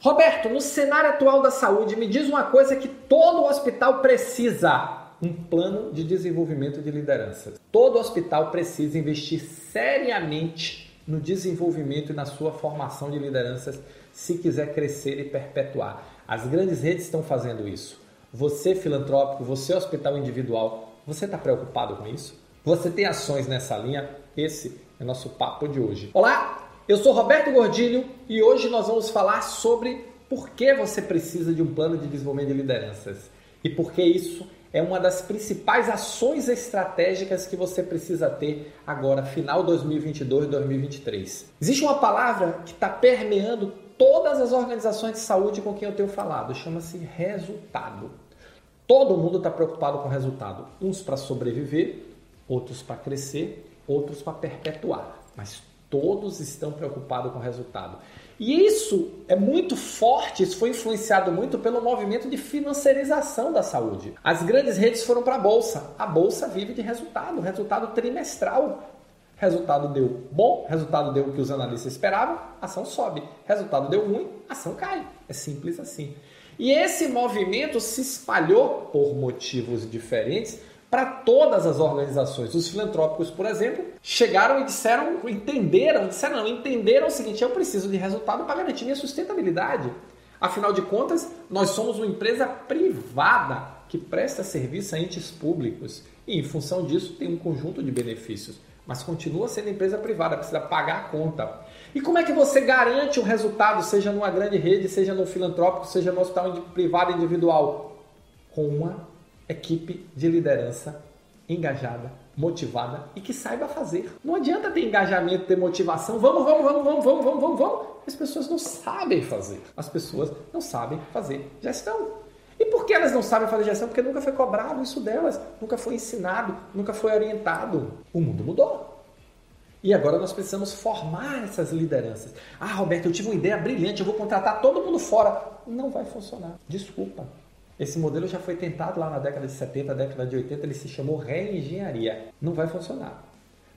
Roberto, no cenário atual da saúde, me diz uma coisa que todo hospital precisa: um plano de desenvolvimento de lideranças. Todo hospital precisa investir seriamente no desenvolvimento e na sua formação de lideranças se quiser crescer e perpetuar. As grandes redes estão fazendo isso. Você, filantrópico, você, hospital individual, você está preocupado com isso? Você tem ações nessa linha? Esse é nosso papo de hoje. Olá, eu sou Roberto Gordilho e hoje nós vamos falar sobre por que você precisa de um plano de desenvolvimento de lideranças e por que isso é uma das principais ações estratégicas que você precisa ter agora, final 2022 e 2023. Existe uma palavra que está permeando todas as organizações de saúde com quem eu tenho falado, chama-se resultado. Todo mundo está preocupado com resultado, uns para sobreviver, outros para crescer, outros para perpetuar, mas Todos estão preocupados com o resultado. E isso é muito forte, isso foi influenciado muito pelo movimento de financiarização da saúde. As grandes redes foram para a bolsa. A bolsa vive de resultado, resultado trimestral. Resultado deu bom, resultado deu o que os analistas esperavam, ação sobe. Resultado deu ruim, ação cai. É simples assim. E esse movimento se espalhou por motivos diferentes para todas as organizações. Os filantrópicos, por exemplo, chegaram e disseram, entenderam, disseram não, entenderam o seguinte: eu preciso de resultado para garantir minha sustentabilidade. Afinal de contas, nós somos uma empresa privada que presta serviço a entes públicos e, em função disso, tem um conjunto de benefícios. Mas continua sendo empresa privada, precisa pagar a conta. E como é que você garante o resultado, seja numa grande rede, seja no filantrópico, seja no hospital privado individual? Com uma equipe de liderança engajada, motivada e que saiba fazer. Não adianta ter engajamento, ter motivação, vamos, vamos, vamos, vamos, vamos, vamos, vamos, vamos. As pessoas não sabem fazer. As pessoas não sabem fazer gestão. E por que elas não sabem fazer gestão? Porque nunca foi cobrado isso delas, nunca foi ensinado, nunca foi orientado. O mundo mudou. E agora nós precisamos formar essas lideranças. Ah, Roberto, eu tive uma ideia brilhante, eu vou contratar todo mundo fora. Não vai funcionar. Desculpa. Esse modelo já foi tentado lá na década de 70, década de 80, ele se chamou reengenharia. Não vai funcionar.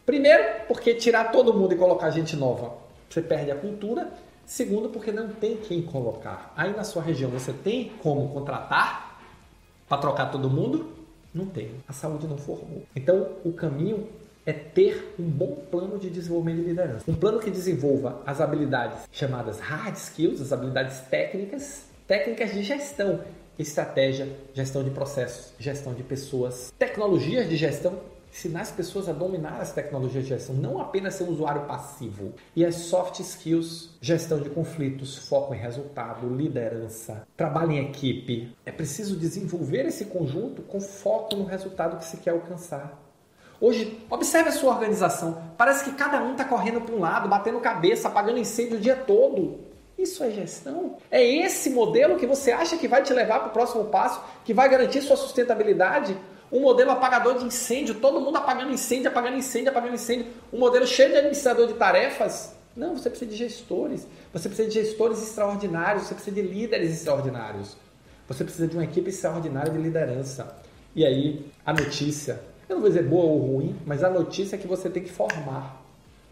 Primeiro, porque tirar todo mundo e colocar gente nova, você perde a cultura. Segundo, porque não tem quem colocar. Aí na sua região você tem como contratar para trocar todo mundo? Não tem. A saúde não formou. Então, o caminho é ter um bom plano de desenvolvimento de liderança. Um plano que desenvolva as habilidades chamadas hard skills, as habilidades técnicas, técnicas de gestão, estratégia, gestão de processos, gestão de pessoas, tecnologias de gestão, ensinar as pessoas a dominar as tecnologias de gestão, não apenas ser um usuário passivo. E as soft skills, gestão de conflitos, foco em resultado, liderança, trabalho em equipe. É preciso desenvolver esse conjunto com foco no resultado que se quer alcançar. Hoje, observe a sua organização. Parece que cada um está correndo para um lado, batendo cabeça, apagando incêndio o dia todo. Isso é gestão? É esse modelo que você acha que vai te levar para o próximo passo, que vai garantir sua sustentabilidade? Um modelo apagador de incêndio, todo mundo apagando incêndio, apagando incêndio, apagando incêndio. Um modelo cheio de administrador de tarefas? Não, você precisa de gestores. Você precisa de gestores extraordinários, você precisa de líderes extraordinários. Você precisa de uma equipe extraordinária de liderança. E aí, a notícia, eu não vou dizer boa ou ruim, mas a notícia é que você tem que formar.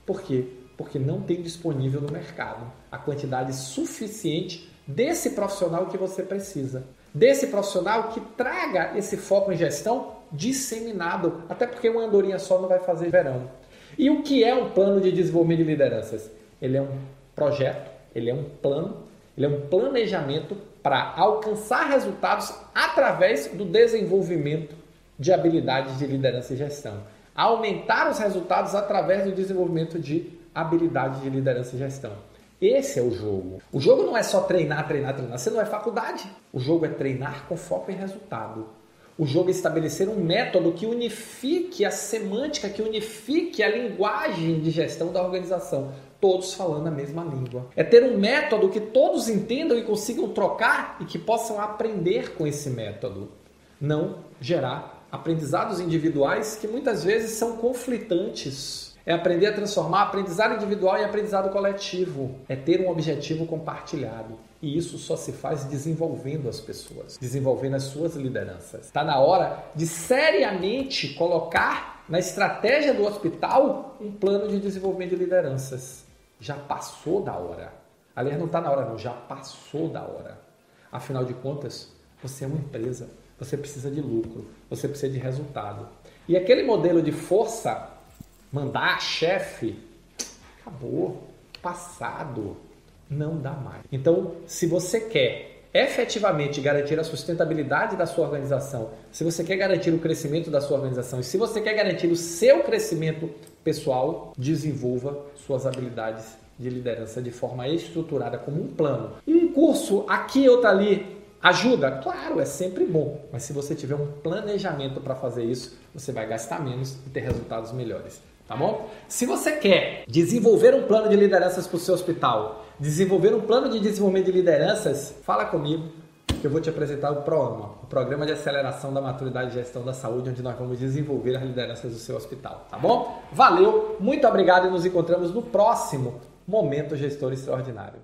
Por quê? Porque não tem disponível no mercado a quantidade suficiente desse profissional que você precisa. Desse profissional que traga esse foco em gestão disseminado, até porque uma andorinha só não vai fazer verão. E o que é um plano de desenvolvimento de lideranças? Ele é um projeto, ele é um plano, ele é um planejamento para alcançar resultados através do desenvolvimento de habilidades de liderança e gestão. Aumentar os resultados através do desenvolvimento de habilidade de liderança e gestão. Esse é o jogo. O jogo não é só treinar, treinar, treinar. Você não é faculdade. O jogo é treinar com foco em resultado. O jogo é estabelecer um método que unifique a semântica, que unifique a linguagem de gestão da organização. Todos falando a mesma língua. É ter um método que todos entendam e consigam trocar e que possam aprender com esse método. Não gerar aprendizados individuais que muitas vezes são conflitantes é aprender a transformar aprendizado individual em aprendizado coletivo. É ter um objetivo compartilhado. E isso só se faz desenvolvendo as pessoas, desenvolvendo as suas lideranças. Está na hora de seriamente colocar na estratégia do hospital um plano de desenvolvimento de lideranças. Já passou da hora. Aliás, não está na hora, não, já passou da hora. Afinal de contas, você é uma empresa, você precisa de lucro, você precisa de resultado. E aquele modelo de força, mandar chefe, acabou, passado, não dá mais. Então, se você quer efetivamente garantir a sustentabilidade da sua organização, se você quer garantir o crescimento da sua organização e se você quer garantir o seu crescimento pessoal, desenvolva suas habilidades de liderança de forma estruturada como um plano. Um curso aqui ou ali ajuda? Claro, é sempre bom, mas se você tiver um planejamento para fazer isso, você vai gastar menos e ter resultados melhores. Tá bom? Se você quer desenvolver um plano de lideranças para o seu hospital, desenvolver um plano de desenvolvimento de lideranças, fala comigo que eu vou te apresentar o PROAMA, o Programa de Aceleração da Maturidade e Gestão da Saúde, onde nós vamos desenvolver as lideranças do seu hospital, tá bom? Valeu, muito obrigado e nos encontramos no próximo Momento Gestor Extraordinário.